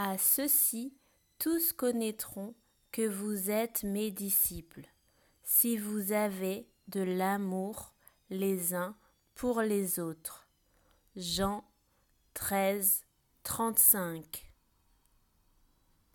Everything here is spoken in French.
À ceci, tous connaîtront que vous êtes mes disciples, si vous avez de l'amour les uns pour les autres. Jean 13, 35